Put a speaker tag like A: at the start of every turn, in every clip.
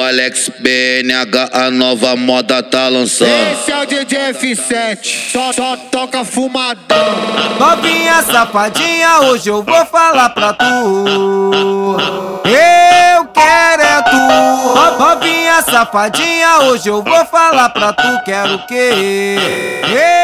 A: O Alex BNH, a nova moda tá lançando.
B: Esse é o DJ F7, só, só toca fumadão.
C: Novinha safadinha, hoje eu vou falar pra tu. Eu quero é tu. Novinha safadinha, hoje eu vou falar pra tu. Quero o quê? Eu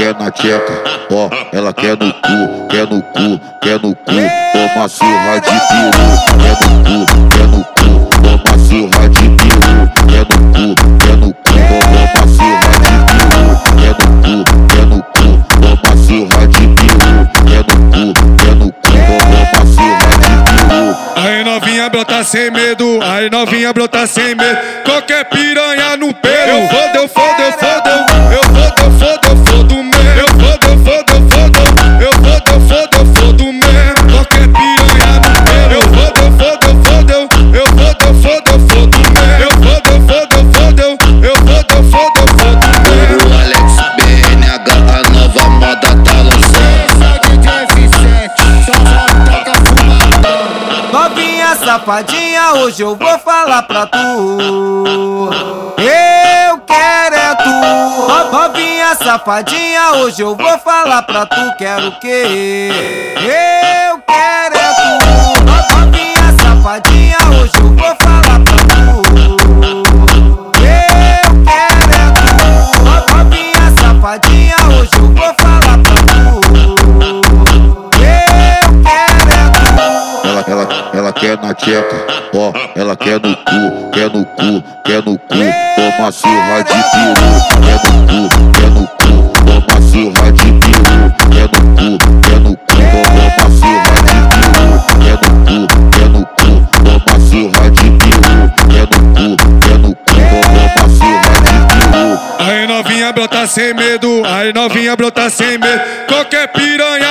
D: quer na tcheca, ó, ela quer no cu, quer no cu, quer no cu, toma surra de peru, quer no cu, quer no cu, toma surra de peru, quer no cu, quer no cu, toma surra de peru, quer no cu, quer no cu, toma surra de peru, quer no cu, quer no cu, toma surra de peru.
E: Aí novinha brota sem medo, aí novinha brota sem medo. Qualquer piranha no pelo. Eu fodo, eu
C: Novinha safadinha, hoje eu vou falar pra tu. Eu quero é tu. Novinha safadinha, hoje eu vou falar pra tu. Quero o quê? Eu quero é tu.
D: Ela, quer na tcheca, ó, ela quer no cu, quer no cu, quer no cu, toma surra de peru, quer no cu, quer no cu, toma surra de peru, quer no cu, quer no cu, toma surra de peru, quer no cu, quer no cu, toma surra de peru, quer no cu, quer no cu, toma surra de peru.
E: Aí novinha brota sem medo, aí novinha brota sem medo. Qualquer piranha